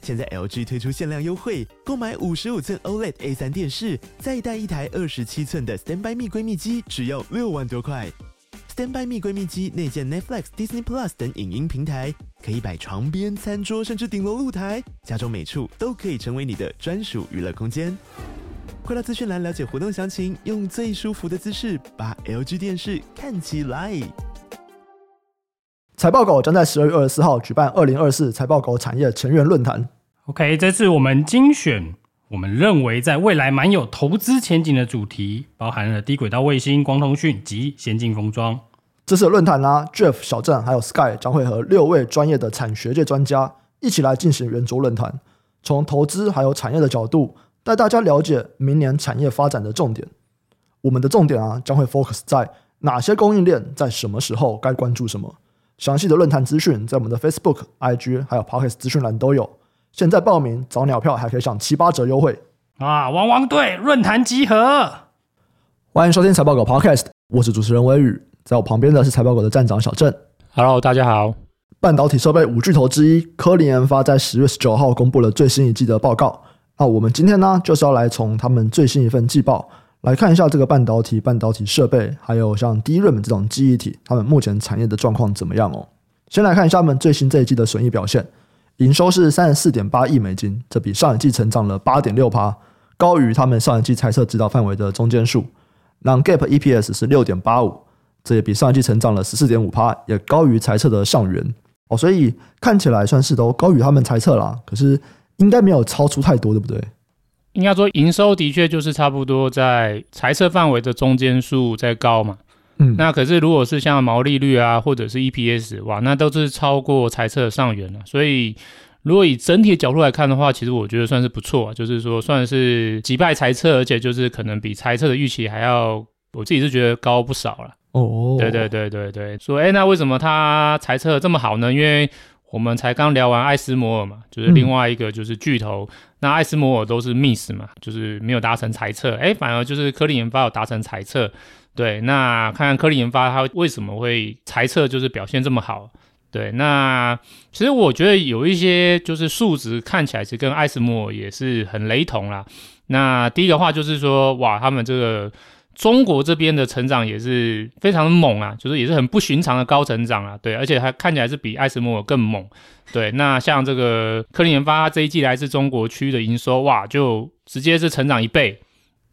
现在 LG 推出限量优惠，购买五十五寸 OLED A3 电视，再带一台二十七寸的 StandBy Me 闺蜜机，只要六万多块。StandBy Me 闺蜜机内建 Netflix、Disney Plus 等影音平台，可以摆床边、餐桌，甚至顶楼露台，家中每处都可以成为你的专属娱乐空间。快到资讯栏了解活动详情，用最舒服的姿势把 LG 电视看起来。财报狗将在十二月二十四号举办二零二四财报狗产业成员论坛。OK，这次我们精选我们认为在未来蛮有投资前景的主题，包含了低轨道卫星、光通讯及先进封装。这次的论坛呢，Jeff、小郑还有 Sky 将会和六位专业的产学界专家一起来进行圆桌论坛，从投资还有产业的角度带大家了解明年产业发展的重点。我们的重点啊，将会 focus 在哪些供应链在什么时候该关注什么。详细的论坛资讯在我们的 Facebook、IG 还有 Podcast 资讯栏都有。现在报名早鸟票还可以享七八折优惠啊！汪汪队论坛集合，欢迎收听财报狗 Podcast，我是主持人威宇，在我旁边的是财报狗的站长小郑。Hello，大家好。半导体设备五巨头之一科林研发在十月十九号公布了最新一季的报告。那我们今天呢，就是要来从他们最新一份季报。来看一下这个半导体、半导体设备，还有像 DRAM 这种记忆体，他们目前产业的状况怎么样哦？先来看一下他们最新这一季的损益表现，营收是三十四点八亿美金，这比上一季成长了八点六趴，高于他们上一季猜测指导范围的中间数。那 Gap EPS 是六点八五，这也比上一季成长了十四点五趴，也高于猜测的上缘哦。所以看起来算是都高于他们猜测啦，可是应该没有超出太多，对不对？应该说，营收的确就是差不多在财测范围的中间数在高嘛。嗯，那可是如果是像毛利率啊，或者是 EPS，哇，那都是超过财测上缘了。所以，如果以整体的角度来看的话，其实我觉得算是不错，就是说算是击败财测，而且就是可能比财测的预期还要，我自己是觉得高不少了。哦，对对对对对，说，哎，那为什么他财测这么好呢？因为我们才刚聊完艾斯摩尔嘛，就是另外一个就是巨头。嗯、那艾斯摩尔都是 miss 嘛，就是没有达成猜测。哎，反而就是科林研发有达成猜测。对，那看看科林研发它为什么会猜测就是表现这么好？对，那其实我觉得有一些就是数值看起来是跟艾斯摩尔也是很雷同啦。那第一个话就是说，哇，他们这个。中国这边的成长也是非常的猛啊，就是也是很不寻常的高成长啊，对，而且它看起来是比艾斯摩尔更猛，对。那像这个科林研发这一季来自中国区的营收，哇，就直接是成长一倍，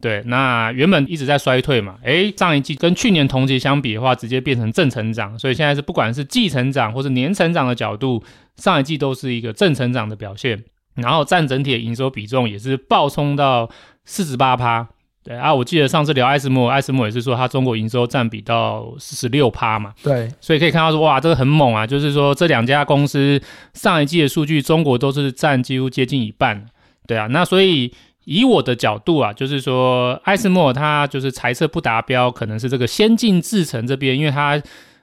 对。那原本一直在衰退嘛，诶，上一季跟去年同期相比的话，直接变成正成长，所以现在是不管是季成长或是年成长的角度，上一季都是一个正成长的表现，然后占整体的营收比重也是暴冲到四十八趴。对啊，我记得上次聊艾斯摩尔，艾斯莫也是说它中国营收占比到四十六趴嘛。对，所以可以看到说，哇，这个很猛啊！就是说这两家公司上一季的数据，中国都是占几乎接近一半。对啊，那所以以我的角度啊，就是说艾斯莫尔它就是财测不达标，可能是这个先进制程这边，因为它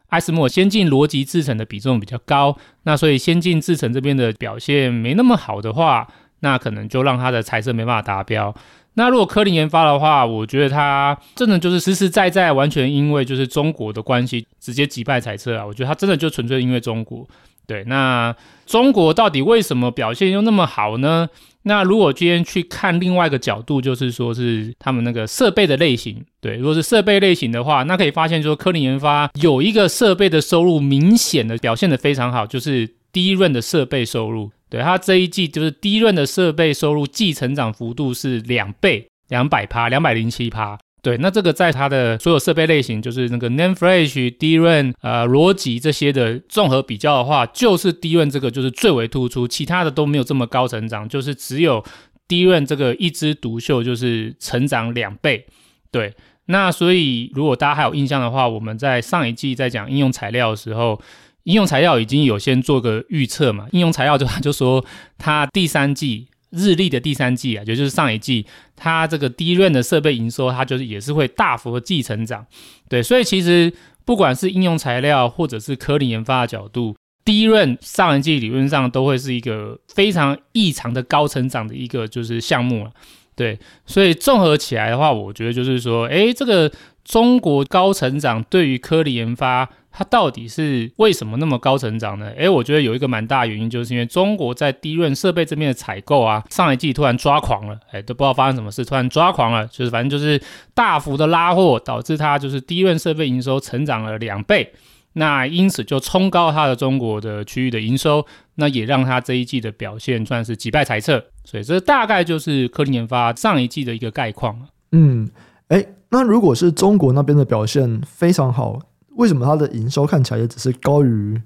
艾斯莫尔先进逻辑制程的比重比较高，那所以先进制程这边的表现没那么好的话，那可能就让它的财测没办法达标。那如果科林研发的话，我觉得它真的就是实实在在完全因为就是中国的关系直接击败财测啊！我觉得它真的就纯粹因为中国。对，那中国到底为什么表现又那么好呢？那如果今天去看另外一个角度，就是说是他们那个设备的类型。对，如果是设备类型的话，那可以发现说科林研发有一个设备的收入明显的表现的非常好，就是低润的设备收入。对，它这一季就是低润的设备收入季成长幅度是两倍，两百趴，两百零七趴。对，那这个在它的所有设备类型，就是那个 NAND Flash、d r a n、呃逻辑这些的综合比较的话，就是低润这个就是最为突出，其他的都没有这么高成长，就是只有低润这个一枝独秀，就是成长两倍。对，那所以如果大家还有印象的话，我们在上一季在讲应用材料的时候。应用材料已经有先做个预测嘛？应用材料就就说它第三季日历的第三季啊，也就是上一季，它这个低润的设备营收，它就是也是会大幅的继成长。对，所以其实不管是应用材料或者是科林研发的角度低润上一季理论上都会是一个非常异常的高成长的一个就是项目了。对，所以综合起来的话，我觉得就是说，诶，这个中国高成长对于科林研发，它到底是为什么那么高成长呢？诶，我觉得有一个蛮大原因，就是因为中国在低润设备这边的采购啊，上一季突然抓狂了，诶，都不知道发生什么事，突然抓狂了，就是反正就是大幅的拉货，导致它就是低润设备营收成长了两倍。那因此就冲高它的中国的区域的营收，那也让它这一季的表现算是击败财测，所以这大概就是科林研发上一季的一个概况。嗯，诶，那如果是中国那边的表现非常好，为什么它的营收看起来也只是高于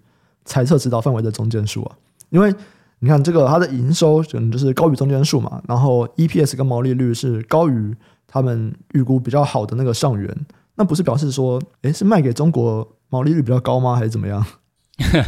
财测指导范围的中间数啊？因为你看这个它的营收可能就是高于中间数嘛，然后 EPS 跟毛利率是高于他们预估比较好的那个上缘，那不是表示说，诶，是卖给中国？毛利率比较高吗？还是怎么样？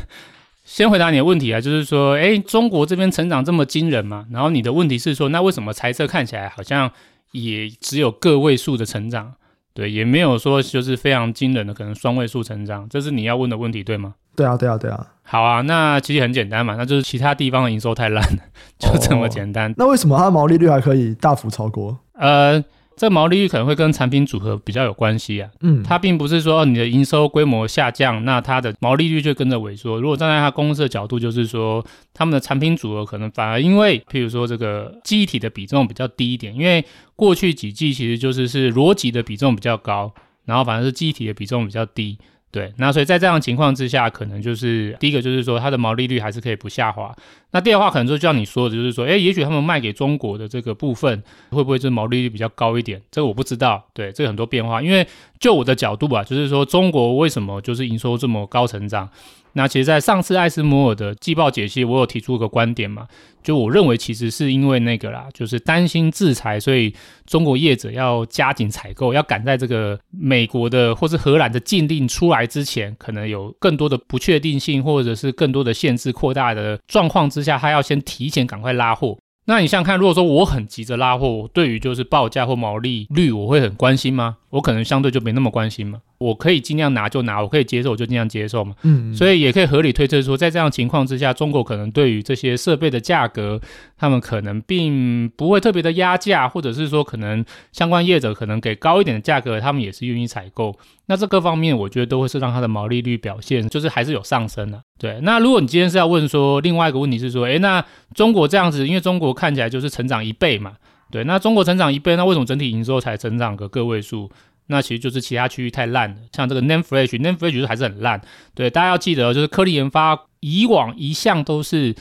先回答你的问题啊，就是说，哎，中国这边成长这么惊人嘛？然后你的问题是说，那为什么财测看起来好像也只有个位数的成长？对，也没有说就是非常惊人的可能双位数成长，这是你要问的问题，对吗？对啊，对啊，对啊。好啊，那其实很简单嘛，那就是其他地方的营收太烂了，就这么简单。哦，那为什么它的毛利率还可以大幅超过？呃。这毛利率可能会跟产品组合比较有关系啊，嗯，它并不是说你的营收规模下降，那它的毛利率就跟着萎缩。如果站在它公司的角度，就是说他们的产品组合可能反而因为，譬如说这个记忆体的比重比较低一点，因为过去几季其实就是是逻辑的比重比较高，然后反而是记忆体的比重比较低。对，那所以在这样的情况之下，可能就是第一个就是说它的毛利率还是可以不下滑。那第二话可能就像你说的，就是说，诶，也许他们卖给中国的这个部分会不会是毛利率比较高一点？这个我不知道。对，这个很多变化。因为就我的角度吧，就是说中国为什么就是营收这么高成长？那其实，在上次艾斯摩尔的季报解析，我有提出一个观点嘛，就我认为其实是因为那个啦，就是担心制裁，所以中国业者要加紧采购，要赶在这个美国的或是荷兰的禁令出来之前，可能有更多的不确定性，或者是更多的限制扩大的状况之下，他要先提前赶快拉货。那你想想看，如果说我很急着拉货，对于就是报价或毛利率，我会很关心吗？我可能相对就没那么关心嘛。我可以尽量拿就拿，我可以接受我就尽量接受嘛。嗯，嗯，所以也可以合理推测说，在这样情况之下，中国可能对于这些设备的价格，他们可能并不会特别的压价，或者是说可能相关业者可能给高一点的价格，他们也是愿意采购。那这各方面，我觉得都会是让它的毛利率表现就是还是有上升的啊。对，那如果你今天是要问说另外一个问题是说，诶，那中国这样子，因为中国看起来就是成长一倍嘛，对，那中国成长一倍，那为什么整体营收才成长个个位数？那其实就是其他区域太烂了，像这个 NAND Flash，NAND Flash 就是还是很烂。对，大家要记得，就是科力研发以往一向都是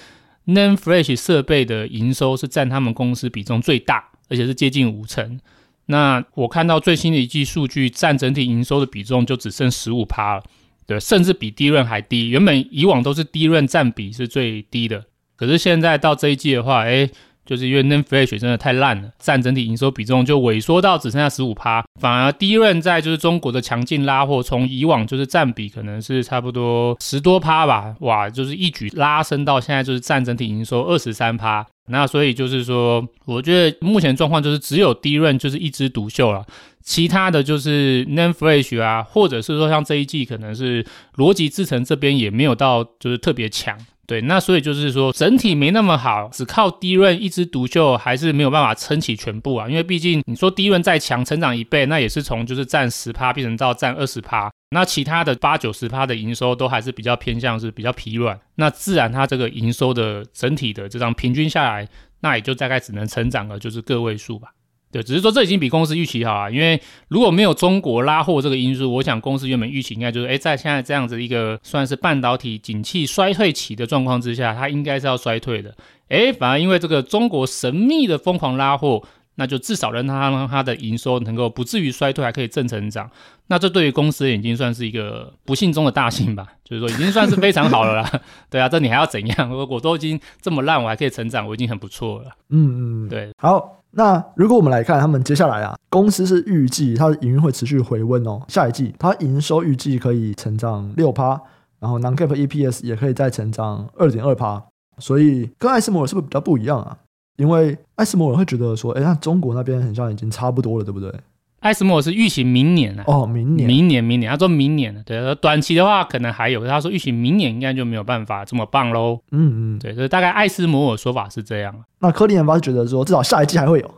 NAND Flash 设备的营收是占他们公司比重最大，而且是接近五成。那我看到最新的一季数据，占整体营收的比重就只剩十五趴了，对，甚至比低润还低。原本以往都是低润占比是最低的，可是现在到这一季的话，诶就是因为 n a n f l a s h 真的太烂了，占整体营收比重就萎缩到只剩下十五趴，反而 DRAM 在就是中国的强劲拉货，从以往就是占比可能是差不多十多趴吧，哇，就是一举拉升到现在就是占整体营收二十三趴。那所以就是说，我觉得目前状况就是只有 DRAM 就是一枝独秀了，其他的就是 n a n f l a s h 啊，或者是说像这一季可能是逻辑制程这边也没有到就是特别强。对，那所以就是说整体没那么好，只靠低润一枝独秀还是没有办法撑起全部啊。因为毕竟你说低润再强，成长一倍，那也是从就是占十趴变成到占二十趴，那其他的八九十趴的营收都还是比较偏向是比较疲软，那自然它这个营收的整体的这张平均下来，那也就大概只能成长了就是个位数吧。对，只是说这已经比公司预期好啊，因为如果没有中国拉货这个因素，我想公司原本预期应该就是，诶，在现在这样子一个算是半导体景气衰退期的状况之下，它应该是要衰退的，诶，反而因为这个中国神秘的疯狂拉货，那就至少让它让它的营收能够不至于衰退，还可以正成长，那这对于公司已经算是一个不幸中的大幸吧，就是说已经算是非常好了啦。对啊，这你还要怎样？我我都已经这么烂，我还可以成长，我已经很不错了。嗯嗯，对，好。那如果我们来看他们接下来啊，公司是预计它的营运会持续回温哦。下一季它营收预计可以成长六趴，然后 non-GAAP EPS 也可以再成长二点二趴。所以跟艾斯摩尔是不是比较不一样啊？因为艾斯摩尔会觉得说，哎，那中国那边好像已经差不多了，对不对？艾斯摩尔是预期明年啊，哦，明年，明年，明年，他说明年，对，短期的话可能还有，他说预期明年应该就没有办法这么棒喽。嗯嗯，对，所以大概艾斯摩尔说法是这样。那科林研发是觉得说，至少下一季还会有。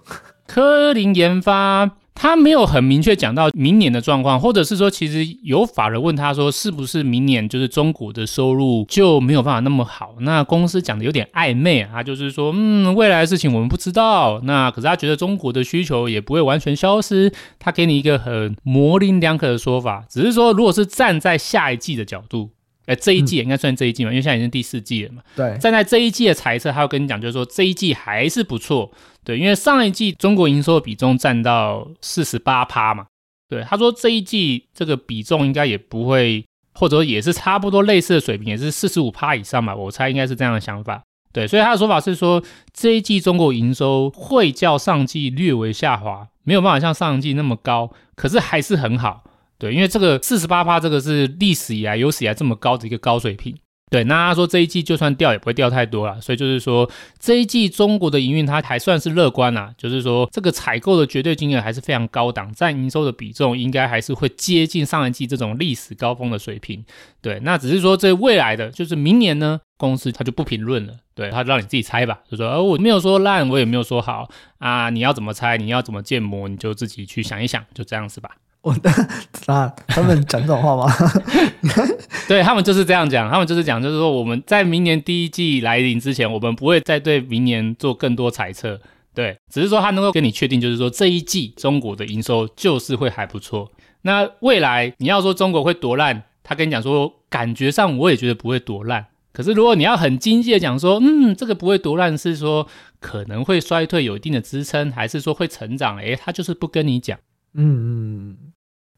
科林研发。他没有很明确讲到明年的状况，或者是说，其实有法人问他说，是不是明年就是中国的收入就没有办法那么好？那公司讲的有点暧昧啊，他就是说，嗯，未来的事情我们不知道。那可是他觉得中国的需求也不会完全消失，他给你一个很模棱两可的说法，只是说，如果是站在下一季的角度。哎，这一季也应该算这一季嘛，嗯、因为现在已经第四季了嘛。对，站在这一季的猜测，他要跟你讲，就是说这一季还是不错。对，因为上一季中国营收的比重占到四十八趴嘛。对，他说这一季这个比重应该也不会，或者说也是差不多类似的水平，也是四十五趴以上嘛。我猜应该是这样的想法。对，所以他的说法是说，这一季中国营收会较上季略微下滑，没有办法像上季那么高，可是还是很好。对，因为这个四十八趴，这个是历史以来有史以来这么高的一个高水平。对，那他说这一季就算掉也不会掉太多了，所以就是说这一季中国的营运它还算是乐观啊，就是说这个采购的绝对金额还是非常高档，占营收的比重应该还是会接近上一季这种历史高峰的水平。对，那只是说这未来的就是明年呢，公司它就不评论了，对，他就让你自己猜吧，就说呃我没有说烂，我也没有说好啊，你要怎么猜，你要怎么建模，你就自己去想一想，就这样子吧。我的啊，他们讲这种话吗？对，他们就是这样讲，他们就是讲，就是说我们在明年第一季来临之前，我们不会再对明年做更多猜测。对，只是说他能够跟你确定，就是说这一季中国的营收就是会还不错。那未来你要说中国会多烂，他跟你讲说，感觉上我也觉得不会多烂。可是如果你要很经济的讲说，嗯，这个不会多烂，是说可能会衰退有一定的支撑，还是说会成长？诶，他就是不跟你讲。嗯嗯，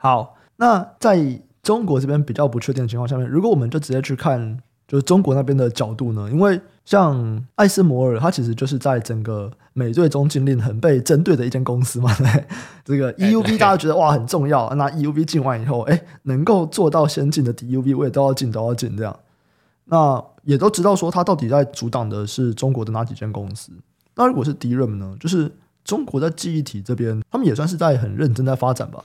好，那在中国这边比较不确定的情况下面，如果我们就直接去看，就是中国那边的角度呢？因为像艾斯摩尔，它其实就是在整个美对中禁令很被针对的一间公司嘛。对，这个 EUV 大家觉得哇很重要，那 EUV 进完以后，哎，能够做到先进的 DUV，我也都要进，都要进这样。那也都知道说，它到底在阻挡的是中国的哪几间公司？那如果是 DRAM 呢？就是。中国在记忆体这边，他们也算是在很认真在发展吧？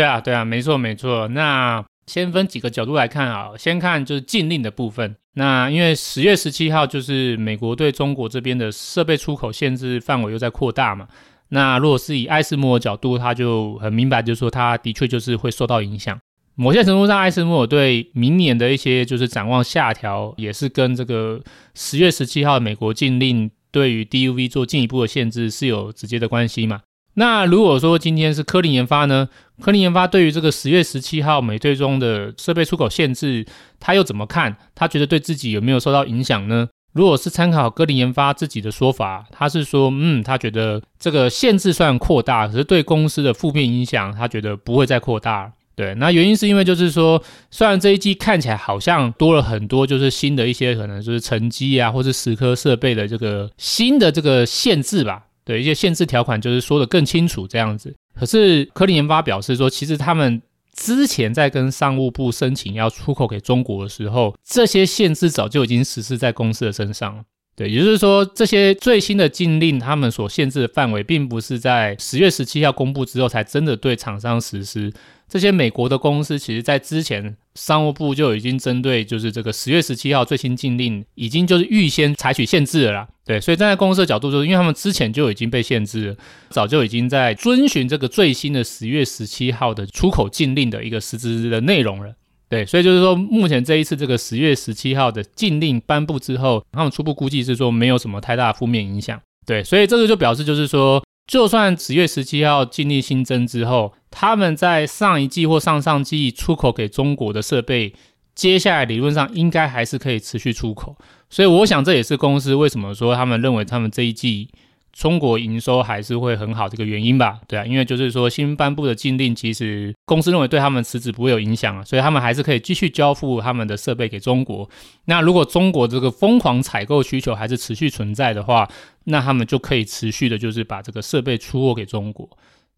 对啊，对啊，没错，没错。那先分几个角度来看啊，先看就是禁令的部分。那因为十月十七号就是美国对中国这边的设备出口限制范围又在扩大嘛。那如果是以艾斯摩尔角度，他就很明白，就是说他的确就是会受到影响。某些程度上，艾斯摩尔对明年的一些就是展望下调，也是跟这个十月十七号美国禁令。对于 DUV 做进一步的限制是有直接的关系嘛？那如果说今天是科林研发呢？科林研发对于这个十月十七号美对中的设备出口限制，他又怎么看？他觉得对自己有没有受到影响呢？如果是参考科林研发自己的说法，他是说，嗯，他觉得这个限制虽然扩大，可是对公司的负面影响，他觉得不会再扩大。对，那原因是因为就是说，虽然这一季看起来好像多了很多，就是新的一些可能就是沉积啊，或是蚀刻设备的这个新的这个限制吧，对，一些限制条款就是说的更清楚这样子。可是科林研发表示说，其实他们之前在跟商务部申请要出口给中国的时候，这些限制早就已经实施在公司的身上了。对，也就是说，这些最新的禁令，他们所限制的范围，并不是在十月十七号公布之后才真的对厂商实施。这些美国的公司，其实在之前，商务部就已经针对就是这个十月十七号最新禁令，已经就是预先采取限制了啦。对，所以站在公司的角度，就是因为他们之前就已经被限制了，早就已经在遵循这个最新的十月十七号的出口禁令的一个实质的内容了。对，所以就是说，目前这一次这个十月十七号的禁令颁布之后，他们初步估计是说没有什么太大的负面影响。对，所以这个就表示就是说。就算十月十七号经历新增之后，他们在上一季或上上季出口给中国的设备，接下来理论上应该还是可以持续出口。所以我想这也是公司为什么说他们认为他们这一季。中国营收还是会很好这个原因吧，对啊，因为就是说新颁布的禁令，其实公司认为对他们实质不会有影响啊，所以他们还是可以继续交付他们的设备给中国。那如果中国这个疯狂采购需求还是持续存在的话，那他们就可以持续的，就是把这个设备出货给中国。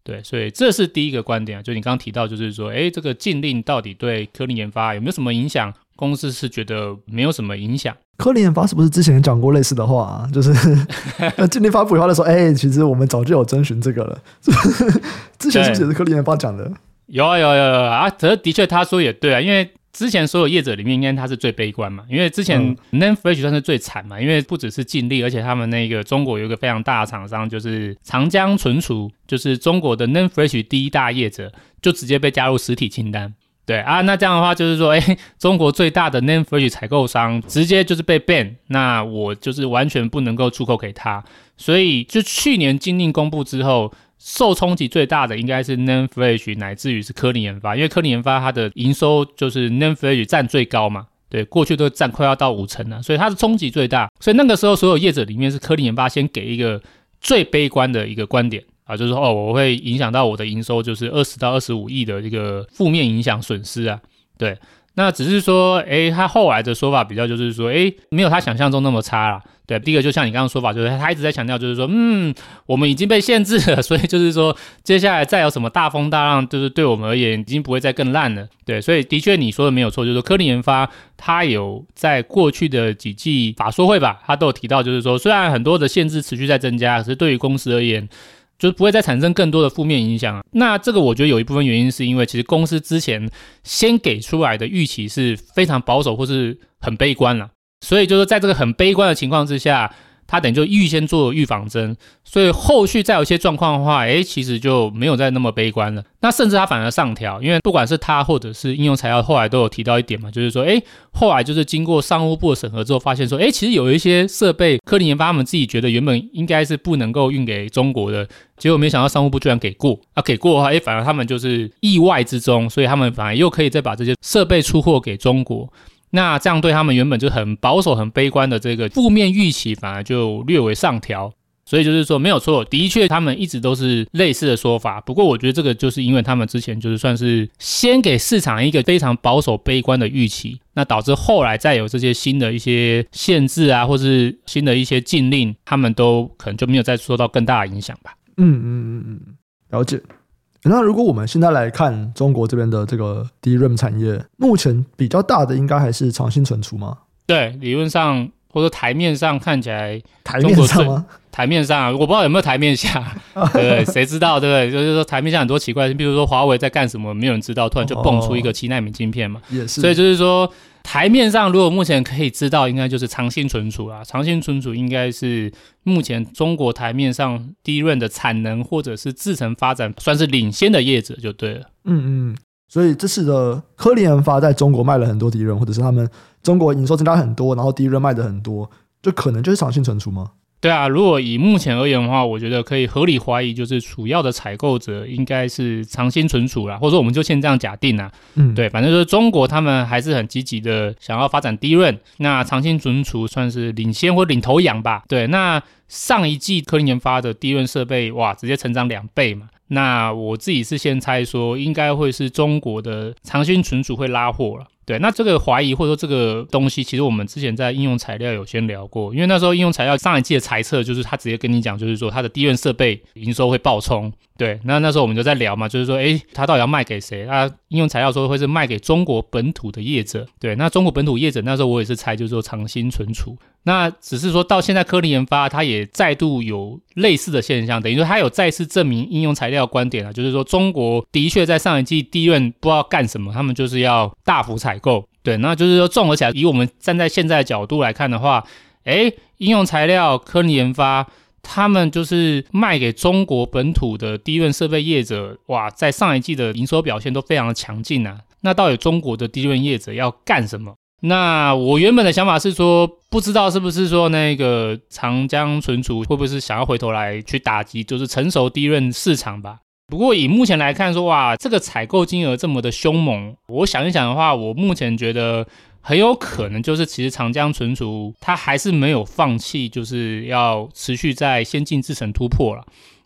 对，所以这是第一个观点啊，就你刚刚提到，就是说，诶，这个禁令到底对科林研发有没有什么影响？公司是觉得没有什么影响。科林研发是不是之前讲过类似的话啊？就是 今年发布以后的时候，哎、欸，其实我们早就有征询这个了。之前是不是也是科林研发讲的？有啊有啊有啊啊！可是的确他说也对啊，因为。之前所有业者里面，应该他是最悲观嘛，因为之前 NAND Flash 算是最惨嘛，因为不只是净利，而且他们那个中国有一个非常大的厂商，就是长江存储，就是中国的 NAND Flash 第一大业者，就直接被加入实体清单。对啊，那这样的话就是说，哎，中国最大的 NAND Flash 采购商直接就是被 ban，那我就是完全不能够出口给他，所以就去年禁令公布之后。受冲击最大的应该是 NAND Flash，乃至于是科林研发，因为科林研发它的营收就是 NAND Flash 占最高嘛，对，过去都占快要到五成了，所以它的冲击最大。所以那个时候所有业者里面是科林研发先给一个最悲观的一个观点啊，就是说哦，我会影响到我的营收，就是二十到二十五亿的一个负面影响损失啊，对。那只是说，诶，他后来的说法比较就是说，诶，没有他想象中那么差啦。对，第一个就像你刚刚说法，就是他一直在强调，就是说，嗯，我们已经被限制了，所以就是说，接下来再有什么大风大浪，就是对我们而言已经不会再更烂了。对，所以的确你说的没有错，就是说科林研发他有在过去的几季法说会吧，他都有提到，就是说，虽然很多的限制持续在增加，可是对于公司而言。就是不会再产生更多的负面影响啊。那这个我觉得有一部分原因是因为其实公司之前先给出来的预期是非常保守或是很悲观了，所以就是在这个很悲观的情况之下。他等于就预先做预防针，所以后续再有一些状况的话，诶，其实就没有再那么悲观了。那甚至他反而上调，因为不管是他或者是应用材料，后来都有提到一点嘛，就是说，诶，后来就是经过商务部的审核之后，发现说，诶，其实有一些设备，科林研发他们自己觉得原本应该是不能够运给中国的，结果没想到商务部居然给过。啊，给过的话，诶，反而他们就是意外之中，所以他们反而又可以再把这些设备出货给中国。那这样对他们原本就很保守、很悲观的这个负面预期，反而就略微上调。所以就是说没有错，的确他们一直都是类似的说法。不过我觉得这个就是因为他们之前就是算是先给市场一个非常保守、悲观的预期，那导致后来再有这些新的一些限制啊，或是新的一些禁令，他们都可能就没有再受到更大的影响吧。嗯嗯嗯嗯，了解。那如果我们现在来看中国这边的这个 DRAM 产业，目前比较大的应该还是长兴存储吗？对，理论上或者台面上看起来，台面上吗？台面上，我不知道有没有台面下，对，谁知道，对不对？就是说台面下很多奇怪的，比如说华为在干什么，没有人知道，突然就蹦出一个七纳米晶片嘛，也是。所以就是说。台面上，如果目前可以知道，应该就是长信存储啦。长信存储应该是目前中国台面上第一任的产能或者是制成发展算是领先的业者就对了。嗯嗯，所以这次的科林研发在中国卖了很多迪润或者是他们中国营收增加很多，然后第一任卖的很多，就可能就是长信存储吗？对啊，如果以目前而言的话，我觉得可以合理怀疑，就是主要的采购者应该是长兴存储啦，或者说我们就先这样假定啦。嗯，对，反正就是中国他们还是很积极的想要发展 DRAM，那长兴存储算是领先或领头羊吧。对，那上一季科林研发的 DRAM 设备哇，直接成长两倍嘛。那我自己是先猜说，应该会是中国的长兴存储会拉货了。对，那这个怀疑或者说这个东西，其实我们之前在应用材料有先聊过，因为那时候应用材料上一季的猜测就是他直接跟你讲，就是说他的低院设备营收会暴冲。对，那那时候我们就在聊嘛，就是说，诶，他到底要卖给谁？他应用材料说会是卖给中国本土的业者。对，那中国本土业者那时候我也是猜，就是说长兴存储。那只是说到现在科林研发，他也再度有类似的现象，等于说他有再次证明应用材料观点啊，就是说中国的确在上一季 DRAM 不知道干什么，他们就是要大幅采购。对，那就是说综合起来，以我们站在现在的角度来看的话，诶，应用材料科林研发。他们就是卖给中国本土的低温设备业者，哇，在上一季的营收表现都非常的强劲啊。那到底中国的低温业者要干什么？那我原本的想法是说，不知道是不是说那个长江存储会不会是想要回头来去打击，就是成熟低温市场吧。不过以目前来看说，哇，这个采购金额这么的凶猛，我想一想的话，我目前觉得。很有可能就是，其实长江存储它还是没有放弃，就是要持续在先进制程突破了。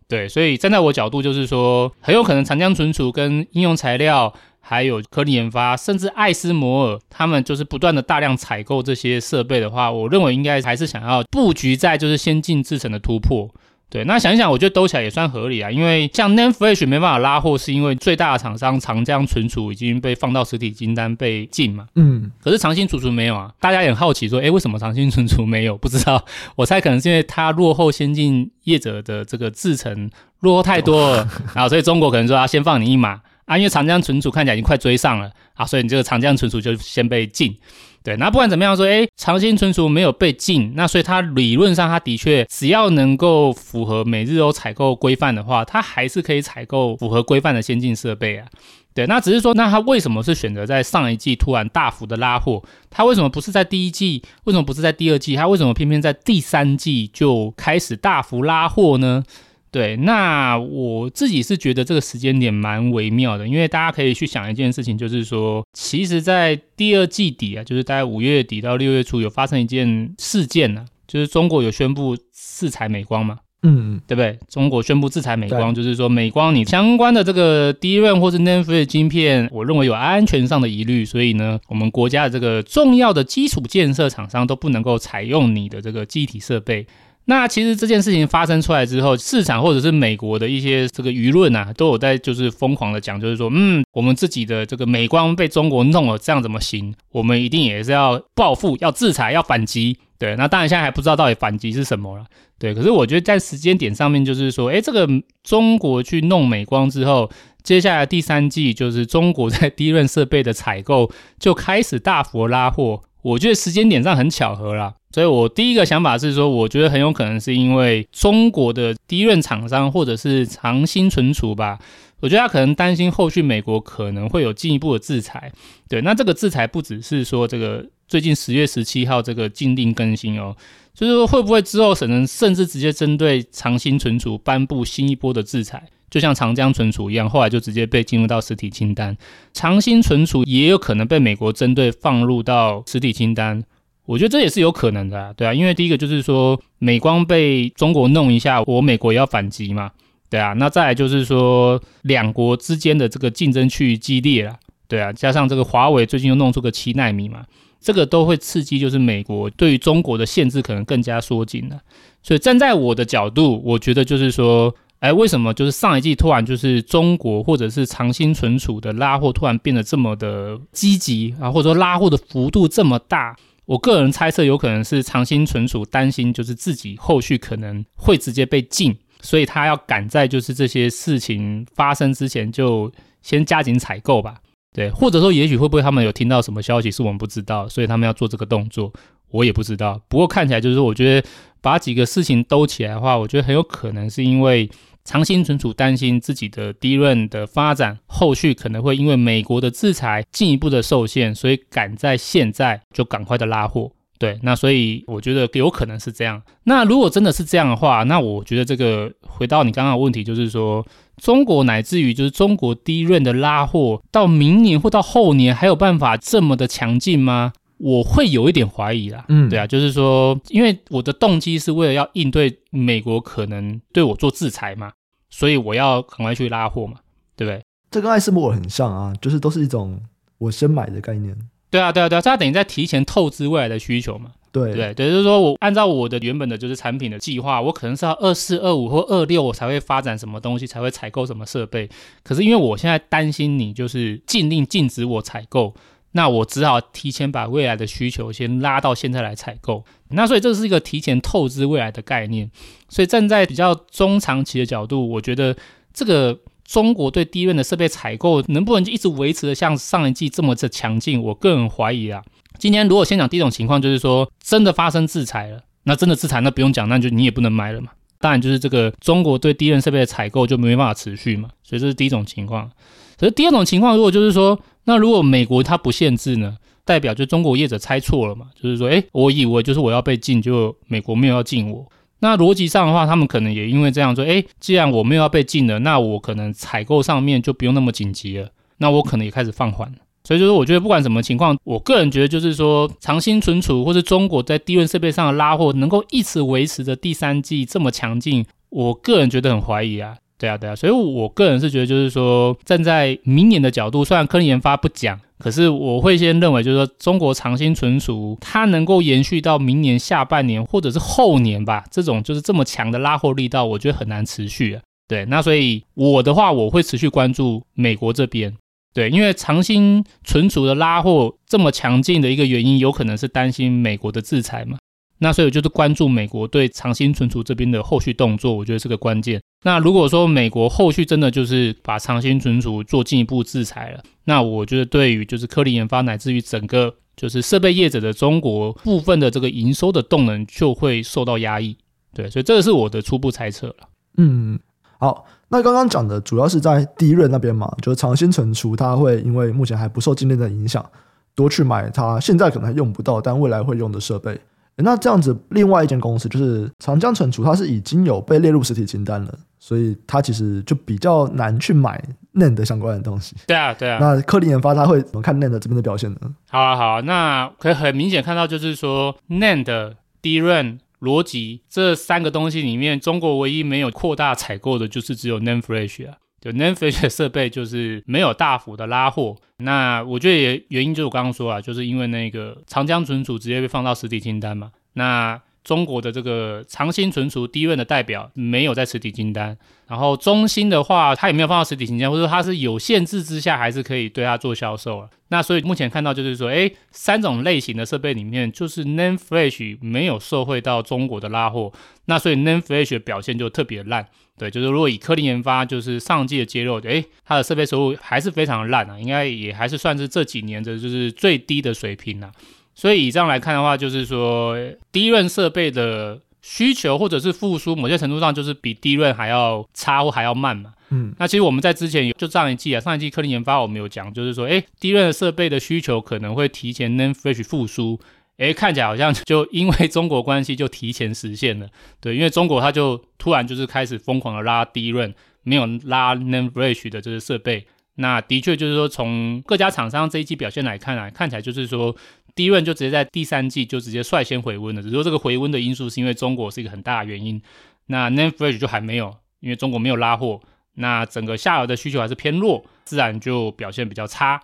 对，所以站在我角度就是说，很有可能长江存储跟应用材料，还有科林研发，甚至艾斯摩尔，他们就是不断的大量采购这些设备的话，我认为应该还是想要布局在就是先进制程的突破。对，那想一想，我觉得兜起来也算合理啊，因为像 NAND Flash 没办法拉货，是因为最大的厂商长江存储已经被放到实体清单被禁嘛。嗯，可是长兴存储没有啊，大家也很好奇说，哎，为什么长兴存储没有？不知道，我猜可能是因为它落后先进业者的这个制程落后太多了，然后所以中国可能说要先放你一马啊，因为长江存储看起来已经快追上了啊，所以你这个长江存储就先被禁。对，那不管怎么样说，诶，长兴存储没有被禁，那所以它理论上它的确只要能够符合每日欧采购规范的话，它还是可以采购符合规范的先进设备啊。对，那只是说，那它为什么是选择在上一季突然大幅的拉货？它为什么不是在第一季？为什么不是在第二季？它为什么偏偏在第三季就开始大幅拉货呢？对，那我自己是觉得这个时间点蛮微妙的，因为大家可以去想一件事情，就是说，其实，在第二季底啊，就是大概五月底到六月初有发生一件事件呢、啊，就是中国有宣布制裁美光嘛，嗯，对不对？中国宣布制裁美光，就是说美光你相关的这个 DRAM 或是 NAND Flash 晶片，我认为有安全上的疑虑，所以呢，我们国家的这个重要的基础建设厂商都不能够采用你的这个记忆体设备。那其实这件事情发生出来之后，市场或者是美国的一些这个舆论啊，都有在就是疯狂的讲，就是说，嗯，我们自己的这个美光被中国弄了，这样怎么行？我们一定也是要报复、要制裁、要反击。对，那当然现在还不知道到底反击是什么了。对，可是我觉得在时间点上面，就是说，诶，这个中国去弄美光之后，接下来第三季就是中国在低润设备的采购就开始大幅拉货。我觉得时间点上很巧合啦，所以我第一个想法是说，我觉得很有可能是因为中国的第一任厂商或者是长兴存储吧，我觉得他可能担心后续美国可能会有进一步的制裁。对，那这个制裁不只是说这个最近十月十七号这个禁令更新哦，就是说会不会之后可能甚至直接针对长兴存储颁布新一波的制裁。就像长江存储一样，后来就直接被进入到实体清单。长兴存储也有可能被美国针对放入到实体清单，我觉得这也是有可能的啊，对啊，因为第一个就是说美光被中国弄一下，我美国也要反击嘛，对啊，那再来就是说两国之间的这个竞争趋于激烈了，对啊，加上这个华为最近又弄出个七纳米嘛，这个都会刺激就是美国对于中国的限制可能更加缩紧了，所以站在我的角度，我觉得就是说。哎，为什么就是上一季突然就是中国或者是长兴存储的拉货突然变得这么的积极啊，或者说拉货的幅度这么大？我个人猜测有可能是长兴存储担心就是自己后续可能会直接被禁，所以他要赶在就是这些事情发生之前就先加紧采购吧。对，或者说也许会不会他们有听到什么消息是我们不知道，所以他们要做这个动作。我也不知道，不过看起来就是，我觉得把几个事情兜起来的话，我觉得很有可能是因为长兴存储担心自己的低润的发展后续可能会因为美国的制裁进一步的受限，所以赶在现在就赶快的拉货。对，那所以我觉得有可能是这样。那如果真的是这样的话，那我觉得这个回到你刚刚的问题，就是说中国乃至于就是中国低润的拉货到明年或到后年还有办法这么的强劲吗？我会有一点怀疑啦，嗯，对啊，就是说，因为我的动机是为了要应对美国可能对我做制裁嘛，所以我要赶快去拉货嘛，对不对？这跟艾斯摩尔很像啊，就是都是一种我先买的概念。对啊，对啊，对啊，这等于在提前透支未来的需求嘛。对对对，就是说我按照我的原本的就是产品的计划，我可能是要二四、二五或二六我才会发展什么东西，才会采购什么设备。可是因为我现在担心你就是禁令禁止我采购。那我只好提前把未来的需求先拉到现在来采购，那所以这是一个提前透支未来的概念。所以站在比较中长期的角度，我觉得这个中国对低温的设备采购能不能就一直维持的像上一季这么的强劲，我个人怀疑啊。今天如果先讲第一种情况，就是说真的发生制裁了，那真的制裁那不用讲，那就你也不能买了嘛。当然就是这个中国对低温设备的采购就没办法持续嘛。所以这是第一种情况。可是第二种情况，如果就是说，那如果美国它不限制呢，代表就中国业者猜错了嘛？就是说，诶，我以为就是我要被禁，就美国没有要禁我。那逻辑上的话，他们可能也因为这样说，诶，既然我没有要被禁了，那我可能采购上面就不用那么紧急了。那我可能也开始放缓。所以就是我觉得不管什么情况，我个人觉得就是说，长兴存储或是中国在低温设备上的拉货能够一直维持着第三季这么强劲，我个人觉得很怀疑啊。对啊，对啊，所以我个人是觉得，就是说站在明年的角度，虽然科林研发不讲，可是我会先认为，就是说中国长兴存储它能够延续到明年下半年或者是后年吧，这种就是这么强的拉货力道，我觉得很难持续啊。对，那所以我的话，我会持续关注美国这边。对，因为长兴存储的拉货这么强劲的一个原因，有可能是担心美国的制裁嘛。那所以我就是关注美国对长兴存储这边的后续动作，我觉得是个关键。那如果说美国后续真的就是把长兴存储做进一步制裁了，那我觉得对于就是科林研发乃至于整个就是设备业者的中国部分的这个营收的动能就会受到压抑。对，所以这个是我的初步猜测了。嗯，好，那刚刚讲的主要是在第一任那边嘛，就是长兴存储它会因为目前还不受今天的影响，多去买它现在可能还用不到，但未来会用的设备。那这样子，另外一间公司就是长江存储，它是已经有被列入实体清单了，所以它其实就比较难去买 NAND 相关的东西。对啊，对啊。那科林研发它会怎么看 NAND 这边的表现呢？好啊，好啊。那可以很明显看到，就是说 NAND、DRAM、逻辑这三个东西里面，中国唯一没有扩大采购的，就是只有 NAND Flash 啊。就 NAND Flash 的设备就是没有大幅的拉货，那我觉得也原因就是我刚刚说啊，就是因为那个长江存储直接被放到实体清单嘛，那中国的这个长兴存储低润的代表没有在实体清单，然后中兴的话，它也没有放到实体清单，或者说它是有限制之下还是可以对它做销售了。那所以目前看到就是说，哎，三种类型的设备里面，就是 NAND Flash 没有受惠到中国的拉货，那所以 NAND Flash 的表现就特别烂。对，就是如果以科林研发就是上季的揭露，诶，它的设备收入还是非常烂啊，应该也还是算是这几年的就是最低的水平啊。所以以这样来看的话，就是说 DRAM 设备的需求或者是复苏，某些程度上就是比 DRAM 还要差或还要慢嘛。嗯，那其实我们在之前有就上一季啊，上一季科林研发我们有讲，就是说，诶 DRAM 的设备的需求可能会提前 NAND Flash 复苏。诶，看起来好像就因为中国关系就提前实现了，对，因为中国它就突然就是开始疯狂的拉 DRAM，没有拉 NAND Flash 的这些设备。那的确就是说，从各家厂商这一季表现来看啊，看起来就是说 DRAM 就直接在第三季就直接率先回温了。只是说这个回温的因素是因为中国是一个很大的原因，那 NAND Flash 就还没有，因为中国没有拉货，那整个下游的需求还是偏弱，自然就表现比较差。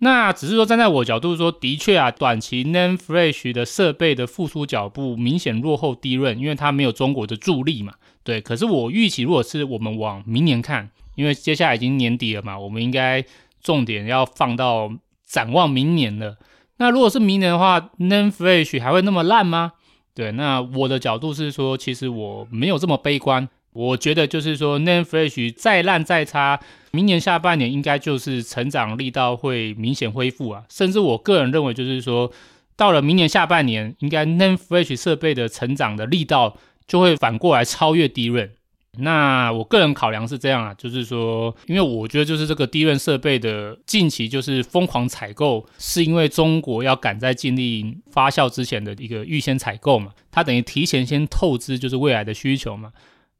那只是说，站在我角度说，的确啊，短期 NAND Flash 的设备的复苏脚步明显落后 DRAM，因为它没有中国的助力嘛。对，可是我预期，如果是我们往明年看，因为接下来已经年底了嘛，我们应该重点要放到展望明年了。那如果是明年的话，NAND Flash 还会那么烂吗？对，那我的角度是说，其实我没有这么悲观。我觉得就是说，NAND Flash 再烂再差，明年下半年应该就是成长力道会明显恢复啊。甚至我个人认为，就是说，到了明年下半年，应该 NAND Flash 设备的成长的力道就会反过来超越 D 润。那我个人考量是这样啊，就是说，因为我觉得就是这个 DRAM 设备的近期就是疯狂采购，是因为中国要赶在禁令发酵之前的一个预先采购嘛，它等于提前先透支就是未来的需求嘛。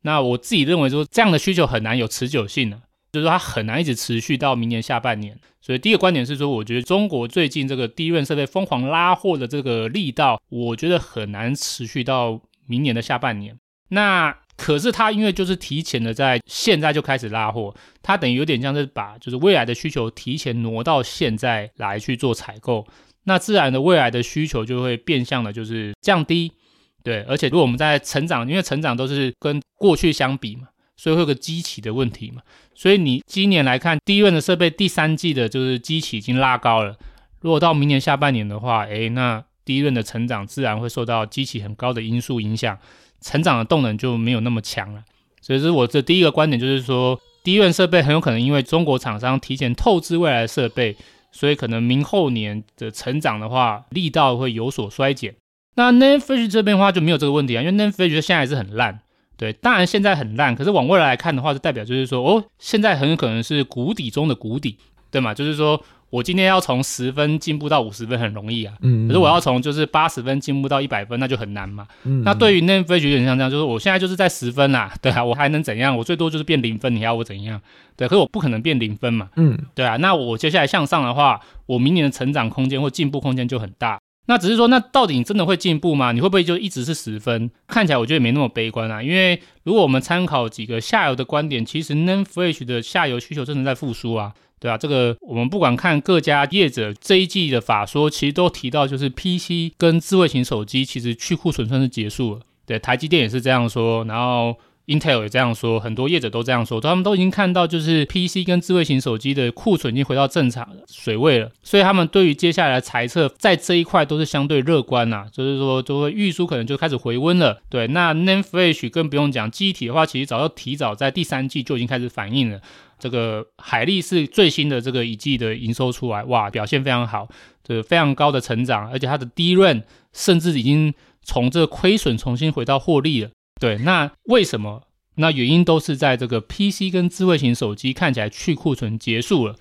那我自己认为说，这样的需求很难有持久性啊，就是它很难一直持续到明年下半年。所以第一个观点是说，我觉得中国最近这个 DRAM 设备疯狂拉货的这个力道，我觉得很难持续到明年的下半年。那可是它因为就是提前的在现在就开始拉货，它等于有点像是把就是未来的需求提前挪到现在来去做采购，那自然的未来的需求就会变相的就是降低。对，而且如果我们在成长，因为成长都是跟过去相比嘛，所以会有个基期的问题嘛。所以你今年来看第一轮的设备第三季的就是基期已经拉高了。如果到明年下半年的话，诶，那第一轮的成长自然会受到基期很高的因素影响，成长的动能就没有那么强了。所以这是我这第一个观点，就是说第一任设备很有可能因为中国厂商提前透支未来的设备，所以可能明后年的成长的话，力道会有所衰减。那 n a n f i s h 这边的话就没有这个问题啊，因为 n a n f i s h 现在还是很烂，对，当然现在很烂，可是往未来来看的话，就代表就是说，哦，现在很有可能是谷底中的谷底，对吗？就是说我今天要从十分进步到五十分很容易啊，嗯，可是我要从就是八十分进步到一百分，那就很难嘛。嗯，那对于 NAND Flash 有点像这样，就是我现在就是在十分啦，对啊，我还能怎样？我最多就是变零分，你要我怎样？对，可是我不可能变零分嘛，嗯，对啊，那我接下来向上的话，我明年的成长空间或进步空间就很大。那只是说，那到底你真的会进步吗？你会不会就一直是十分？看起来我觉得也没那么悲观啊。因为如果我们参考几个下游的观点，其实 NAND Flash 的下游需求真的在复苏啊，对啊，这个我们不管看各家业者这一季的法说，其实都提到，就是 PC 跟智慧型手机其实去库存算是结束了。对，台积电也是这样说，然后。Intel 也这样说，很多业者都这样说，他们都已经看到，就是 PC 跟智慧型手机的库存已经回到正常水位了，所以他们对于接下来的财测在这一块都是相对乐观呐，就是说都会预估可能就开始回温了。对，那 NAND Flash 更不用讲，机体的话，其实早就提早在第三季就已经开始反应了。这个海力士最新的这个一季的营收出来，哇，表现非常好，这非常高的成长，而且它的低润甚至已经从这个亏损重新回到获利了。对，那为什么？那原因都是在这个 PC 跟智慧型手机看起来去库存结束了。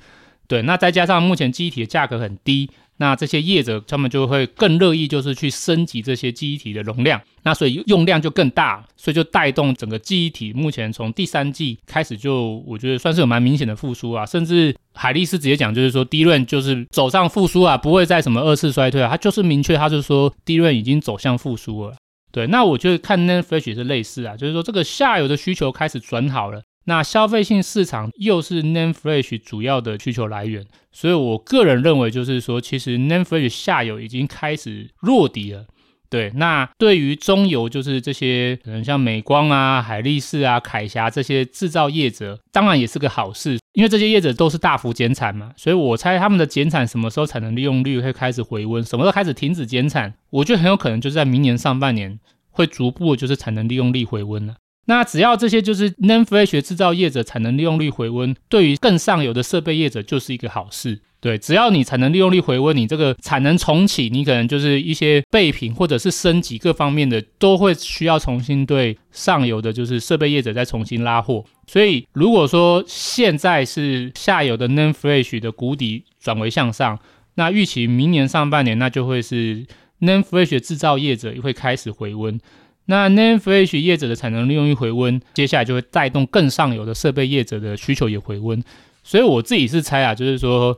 对，那再加上目前记忆体的价格很低，那这些业者他们就会更乐意就是去升级这些记忆体的容量，那所以用量就更大，所以就带动整个记忆体目前从第三季开始就我觉得算是有蛮明显的复苏啊，甚至海力士直接讲就是说 D 软就是走上复苏啊，不会再什么二次衰退啊，他就是明确他就是说 D 软已经走向复苏了。对，那我觉得看 NAND Flash 也是类似啊，就是说这个下游的需求开始转好了，那消费性市场又是 Nanfresh 主要的需求来源，所以我个人认为就是说，其实 Nanfresh 下游已经开始弱底了。对，那对于中游就是这些可能像美光啊、海力士啊、凯霞这些制造业者，当然也是个好事，因为这些业者都是大幅减产嘛，所以我猜他们的减产什么时候产能利用率会开始回温，什么时候开始停止减产，我觉得很有可能就是在明年上半年会逐步就是产能利用率回温了。那只要这些就是 n a n f l a s h 制造业者产能利用率回温，对于更上游的设备业者就是一个好事。对，只要你产能利用率回温，你这个产能重启，你可能就是一些备品或者是升级各方面的，都会需要重新对上游的，就是设备业者再重新拉货。所以如果说现在是下游的 NAND Flash 的谷底转为向上，那预期明年上半年，那就会是 NAND Flash 制造业者会开始回温。那 NAND Flash 业者的产能利用率回温，接下来就会带动更上游的设备业者的需求也回温。所以我自己是猜啊，就是说。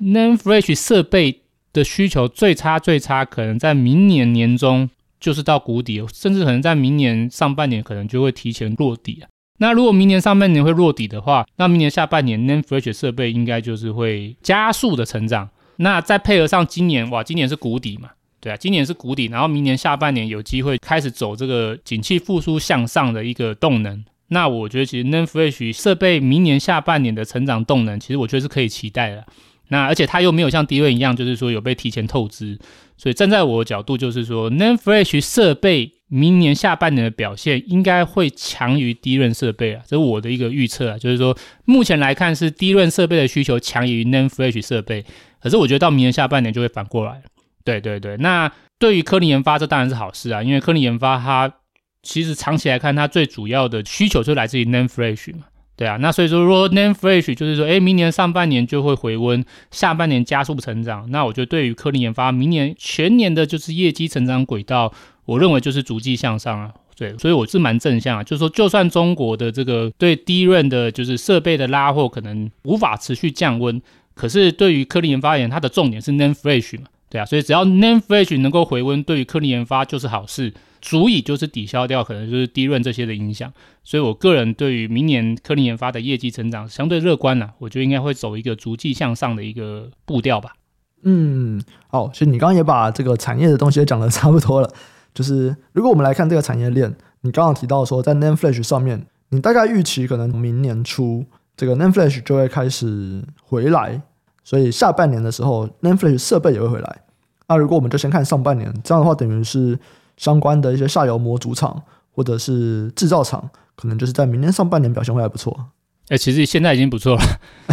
NAND Flash 设备的需求最差最差，可能在明年年中就是到谷底，甚至可能在明年上半年可能就会提前落底啊。那如果明年上半年会落底的话，那明年下半年 NAND Flash 设备应该就是会加速的成长。那再配合上今年，哇，今年是谷底嘛，对啊，今年是谷底，然后明年下半年有机会开始走这个景气复苏向上的一个动能。那我觉得其实 NAND Flash 设备明年下半年的成长动能，其实我觉得是可以期待的。那而且它又没有像 DRAM 一样，就是说有被提前透支，所以站在我的角度，就是说 NAND Flash 设备明年下半年的表现应该会强于 DRAM 设备啊，这是我的一个预测啊，就是说目前来看是 DRAM 设备的需求强于 NAND Flash 设备，可是我觉得到明年下半年就会反过来。对对对，那对于科林研发这当然是好事啊，因为科林研发它其实长期来看，它最主要的需求就来自于 NAND Flash 嘛。对啊，那所以说，如果 NAND Flash 就是说，哎，明年上半年就会回温，下半年加速成长。那我觉得对于科林研发明年全年的就是业绩成长轨道，我认为就是逐季向上啊。对，所以我是蛮正向啊，就是说，就算中国的这个对 DRAM 的就是设备的拉货可能无法持续降温，可是对于科林研发而言，它的重点是 NAND Flash 嘛。对啊，所以只要 NAND Flash 能够回温，对于科林研发就是好事。足以就是抵消掉可能就是低润这些的影响，所以我个人对于明年科林研发的业绩成长相对乐观了，我觉得应该会走一个逐季向上的一个步调吧。嗯，好，所以你刚刚也把这个产业的东西也讲得差不多了。就是如果我们来看这个产业链，你刚刚提到说在 NAND Flash 上面，你大概预期可能明年初这个 NAND Flash 就会开始回来，所以下半年的时候 NAND Flash 设备也会回来。那如果我们就先看上半年，这样的话等于是。相关的一些下游模组厂或者是制造厂，可能就是在明年上半年表现会还不错。哎、欸，其实现在已经不错了。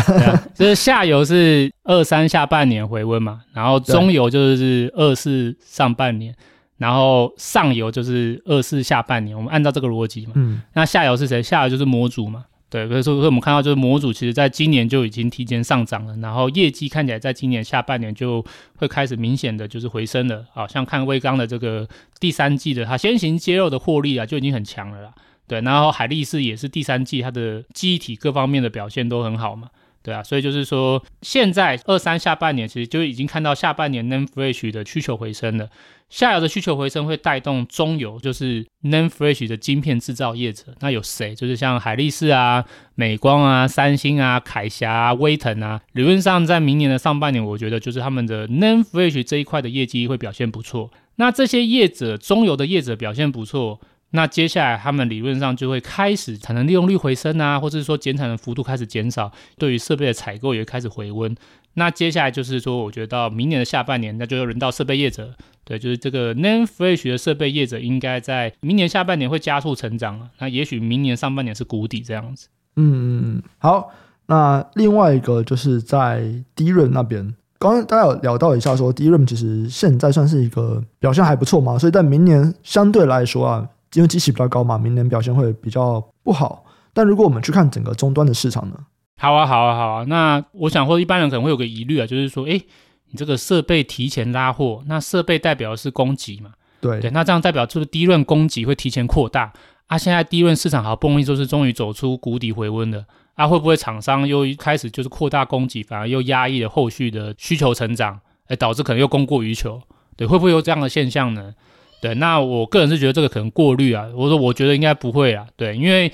就是下游是二三下半年回温嘛，然后中游就是二四上半年，然后上游就是二四下半年。我们按照这个逻辑嘛，嗯，那下游是谁？下游就是模组嘛。对，所以我们看到就是模组，其实在今年就已经提前上涨了，然后业绩看起来在今年下半年就会开始明显的就是回升了。好像看威刚的这个第三季的它先行接肉的获利啊，就已经很强了啦。对，然后海力士也是第三季它的记忆体各方面的表现都很好嘛。对啊，所以就是说，现在二三下半年其实就已经看到下半年 NAND Flash 的需求回升了。下游的需求回升会带动中游，就是 NAND Flash 的晶片制造业者。那有谁？就是像海力士啊、美光啊、三星啊、凯霞啊、威腾啊。理论上，在明年的上半年，我觉得就是他们的 NAND Flash 这一块的业绩会表现不错。那这些业者，中游的业者表现不错。那接下来他们理论上就会开始产能利用率回升啊，或者是说减产的幅度开始减少，对于设备的采购也开始回温。那接下来就是说，我觉得到明年的下半年，那就轮到设备业者，对，就是这个 NAND Flash 的设备业者应该在明年下半年会加速成长。那也许明年上半年是谷底这样子。嗯嗯嗯，好。那另外一个就是在 d r a 那边，刚刚大家有聊到一下说 DRAM 其实现在算是一个表现还不错嘛，所以在明年相对来说啊。因为基期比较高嘛，明年表现会比较不好。但如果我们去看整个终端的市场呢？好啊，好啊，好啊。那我想或者一般人可能会有个疑虑啊，就是说，哎，你这个设备提前拉货，那设备代表的是供给嘛？对对，那这样代表就是 DRAM 供给会提前扩大？啊，现在 DRAM 市场好不容易就是终于走出谷底回温了，啊，会不会厂商又开始就是扩大供给，反而又压抑了后续的需求成长，哎，导致可能又供过于求？对，会不会有这样的现象呢？对，那我个人是觉得这个可能过滤啊，我说我觉得应该不会啊，对，因为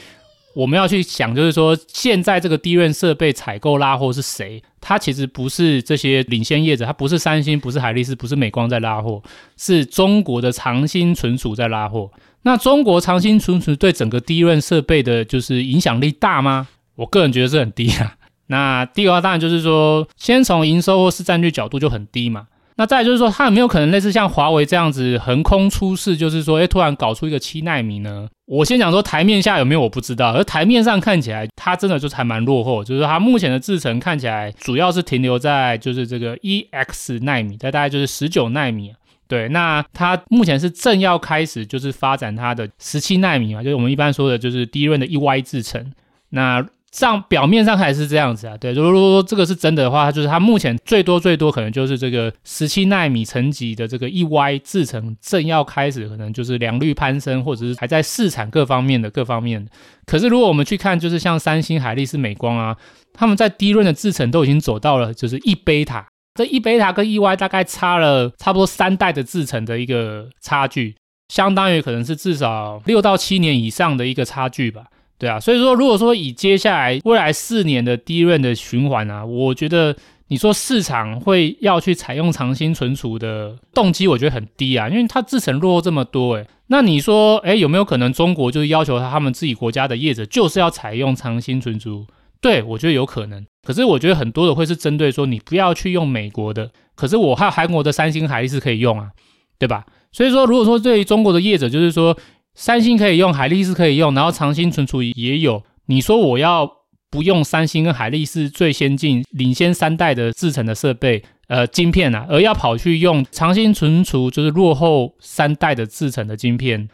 我们要去想，就是说现在这个 DRAM 设备采购拉货是谁？它其实不是这些领先业者，它不是三星，不是海力士，不是美光在拉货，是中国的长兴存储在拉货。那中国长兴存储对整个 DRAM 设备的就是影响力大吗？我个人觉得是很低啊。那第二个当然就是说，先从营收或市占率角度就很低嘛。那再就是说，它有没有可能类似像华为这样子横空出世，就是说，哎，突然搞出一个七纳米呢？我先讲说台面下有没有我不知道，而台面上看起来，它真的就还蛮落后，就是它目前的制程看起来主要是停留在就是这个 EX 纳米，在大概就是十九纳米。对，那它目前是正要开始就是发展它的十七纳米嘛，就是我们一般说的就是 DRAM 的 EY 制程。那上表面上还是这样子啊，对，如果说这个是真的的话，就是它目前最多最多可能就是这个十七纳米层级的这个 EY 制程正要开始，可能就是良率攀升，或者是还在试产各方面的各方面。可是如果我们去看，就是像三星、海力士、美光啊，他们在低润的制程都已经走到了就是一贝塔，这一贝塔跟 EY 大概差了差不多三代的制程的一个差距，相当于可能是至少六到七年以上的一个差距吧。对啊，所以说，如果说以接下来未来四年的低润的循环啊，我觉得你说市场会要去采用长新存储的动机，我觉得很低啊，因为它制程落后这么多，诶，那你说，诶，有没有可能中国就是要求他们自己国家的业者就是要采用长新存储？对，我觉得有可能，可是我觉得很多的会是针对说你不要去用美国的，可是我还有韩国的三星、海力士可以用啊，对吧？所以说，如果说对于中国的业者，就是说。三星可以用，海力士可以用，然后长兴存储也有。你说我要不用三星跟海力士最先进、领先三代的制程的设备，呃，晶片啊，而要跑去用长兴存储，就是落后三代的制程的晶片。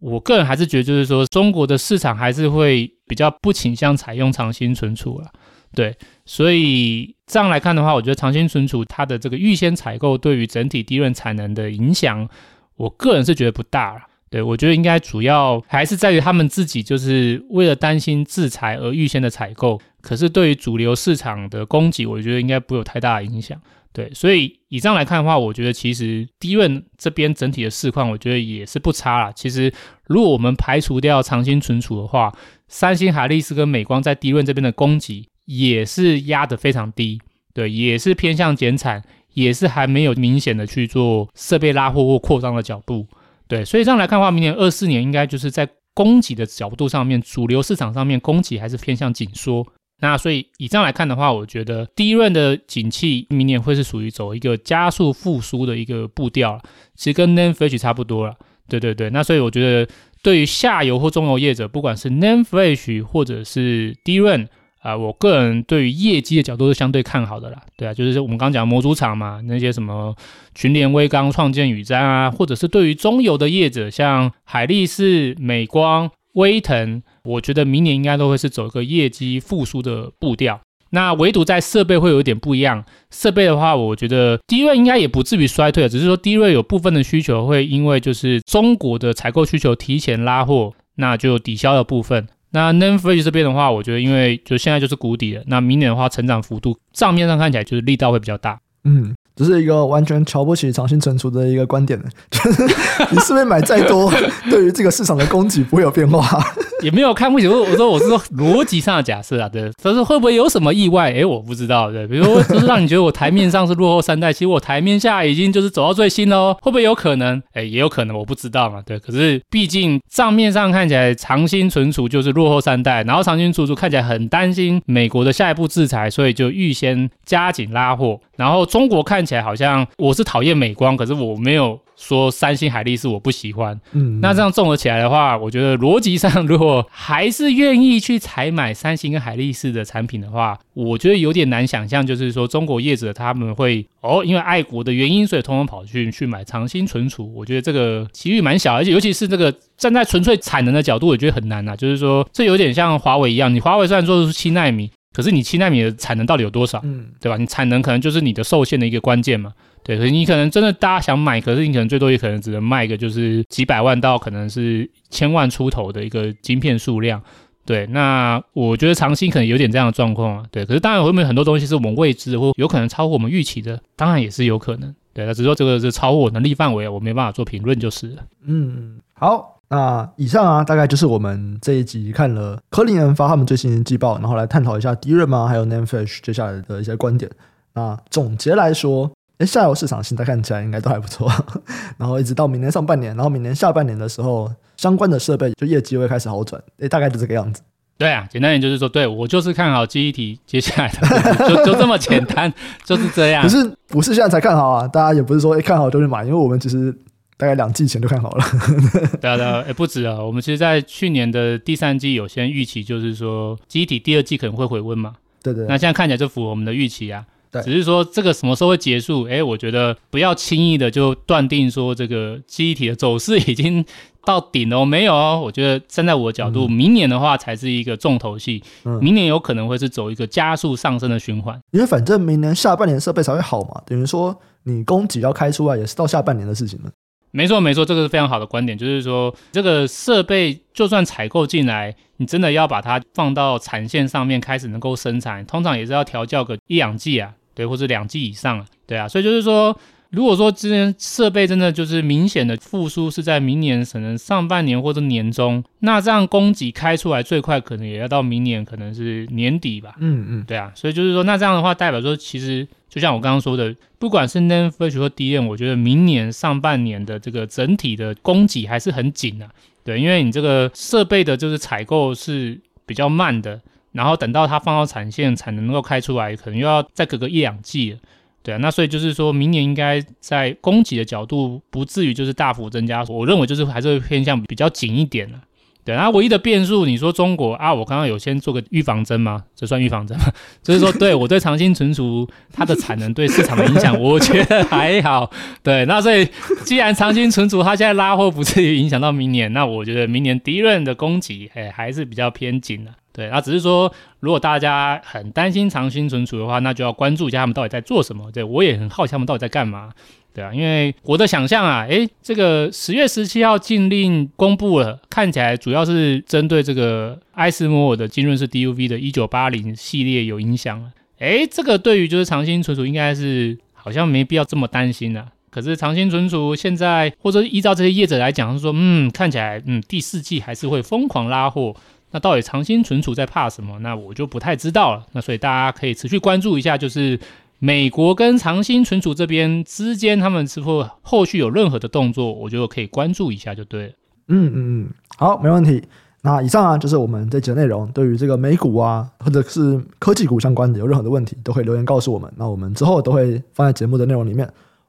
我个人还是觉得，就是说中国的市场还是会比较不倾向采用长兴存储了。对，所以这样来看的话，我觉得长兴存储它的这个预先采购对于整体低润产能的影响，我个人是觉得不大了。对，我觉得应该主要还是在于他们自己，就是为了担心制裁而预先的采购。可是对于主流市场的供给，我觉得应该不会有太大的影响。对，所以以上来看的话，我觉得其实 DRAM 这边整体的市况，我觉得也是不差啦。其实如果我们排除掉长兴存储的话，三星、海力士跟美光在 DRAM 这边的供给也是压得非常低。对，也是偏向减产，也是还没有明显的去做设备拉货或扩张的脚步。对，所以这样来看的话，明年二四年应该就是在供给的角度上面，主流市场上面供给还是偏向紧缩。那所以以这样来看的话，我觉得 DRAM 的景气明年会是属于走一个加速复苏的一个步调，其实跟 NAND Flash 差不多了。对对对，那所以我觉得对于下游或中游业者，不管是 n a n f l a s h 或者是 DRAM。啊，我个人对于业绩的角度是相对看好的啦。对啊，就是我们刚刚讲模组厂嘛，那些什么群联、威刚、创建、宇瞻啊，或者是对于中游的业者，像海力士、美光、威腾，我觉得明年应该都会是走一个业绩复苏的步调。那唯独在设备会有一点不一样，设备的话，我觉得低位应该也不至于衰退，只是说低位有部分的需求会因为就是中国的采购需求提前拉货，那就抵消了部分。那 NAND Flash 这边的话，我觉得因为就现在就是谷底了，那明年的话成长幅度账面上看起来就是力道会比较大。嗯。这是一个完全瞧不起长兴存储的一个观点，就是你是不是买再多，对于这个市场的供给不会有变化？也没有看不起，我我说我是说逻辑上的假设啊，对，但是会不会有什么意外？哎，我不知道，对，比如说就是让你觉得我台面上是落后三代，其实我台面下已经就是走到最新喽，会不会有可能？哎，也有可能，我不知道嘛，对，可是毕竟账面上看起来长兴存储就是落后三代，然后长兴存储看起来很担心美国的下一步制裁，所以就预先加紧拉货。然后中国看起来好像我是讨厌美光，可是我没有说三星、海力士我不喜欢。嗯，那这样综合起来的话，我觉得逻辑上如果还是愿意去采买三星跟海力士的产品的话，我觉得有点难想象，就是说中国业者他们会哦，因为爱国的原因，所以通通跑去去买长兴存储。我觉得这个几率蛮小，而且尤其是这个站在纯粹产能的角度，我觉得很难啊。就是说，这有点像华为一样，你华为虽然做的是七纳米。可是你七纳米的产能到底有多少？嗯，对吧？你产能可能就是你的受限的一个关键嘛。对，所以你可能真的大家想买，可是你可能最多也可能只能卖个就是几百万到可能是千万出头的一个晶片数量。对，那我觉得长兴可能有点这样的状况啊。对，可是当然会不会很多东西是我们未知的，或有可能超乎我们预期的，当然也是有可能。对，那只是说这个是超乎我能力范围，我没办法做评论就是了。嗯，好。那以上啊，大概就是我们这一集看了科林研发他们最新的季报，然后来探讨一下 DRAM 啊，还有 NAND Flash 接下来的一些观点。那总结来说，哎，下游市场现在看起来应该都还不错。然后一直到明年上半年，然后明年下半年的时候，相关的设备就业绩会开始好转。哎，大概就这个样子。对啊，简单点就是说，对我就是看好记忆体接下来的，就就这么简单，就是这样。可是不是现在才看好啊，大家也不是说哎看好就去买，因为我们其实。大概两季前就看好了，对啊，对啊，也不止啊。我们其实，在去年的第三季有先预期，就是说记忆体第二季可能会回温嘛。对对。那现在看起来就符合我们的预期啊。对。只是说这个什么时候会结束？哎，我觉得不要轻易的就断定说这个记忆体的走势已经到顶了。没有哦，我觉得站在我的角度，嗯、明年的话才是一个重头戏。嗯。明年有可能会是走一个加速上升的循环。因为反正明年下半年设备才会好嘛，等于说你供给要开出来也是到下半年的事情了。没错，没错，这个是非常好的观点，就是说，这个设备就算采购进来，你真的要把它放到产线上面开始能够生产，通常也是要调教个一两季啊，对，或者两季以上啊，对啊，所以就是说，如果说这些设备真的就是明显的复苏是在明年可能上半年或者年中，那这样供给开出来最快可能也要到明年可能是年底吧，嗯嗯，对啊，所以就是说，那这样的话代表说其实。就像我刚刚说的，不管是 NAND Flash 或 DRAM，我觉得明年上半年的这个整体的供给还是很紧的，对，因为你这个设备的就是采购是比较慢的，然后等到它放到产线才能够开出来，可能又要再隔个一两季了，对啊，那所以就是说明年应该在供给的角度不至于就是大幅增加，我认为就是还是会偏向比较紧一点了。对，然后唯一的变数，你说中国啊，我刚刚有先做个预防针吗？这算预防针吗？就是说，对我对长兴存储它的产能对市场的影响，我觉得还好。对，那所以既然长兴存储它现在拉货不至于影响到明年，那我觉得明年 DRAM 的供给哎还是比较偏紧的。对，那只是说，如果大家很担心长兴存储的话，那就要关注一下他们到底在做什么。对，我也很好奇他们到底在干嘛。对啊，因为我的想象啊，诶，这个十月十七号禁令公布了，看起来主要是针对这个艾斯摩尔的金润式 DUV 的一九八零系列有影响了。诶，这个对于就是长兴存储应该是好像没必要这么担心了。可是长兴存储现在或者依照这些业者来讲，是说嗯，看起来嗯第四季还是会疯狂拉货。那到底长兴存储在怕什么？那我就不太知道了。那所以大家可以持续关注一下，就是。美国跟长兴存储这边之间，他们是否后续有任何的动作，我觉得可以关注一下就对了。嗯嗯嗯，好，没问题。那以上啊，就是我们这集的内容。对于这个美股啊，或者是科技股相关的，有任何的问题，都可以留言告诉我们。那我们之后都会放在节目的内容里面。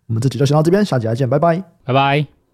我们这集就先到这边，下集再见，拜拜，拜拜。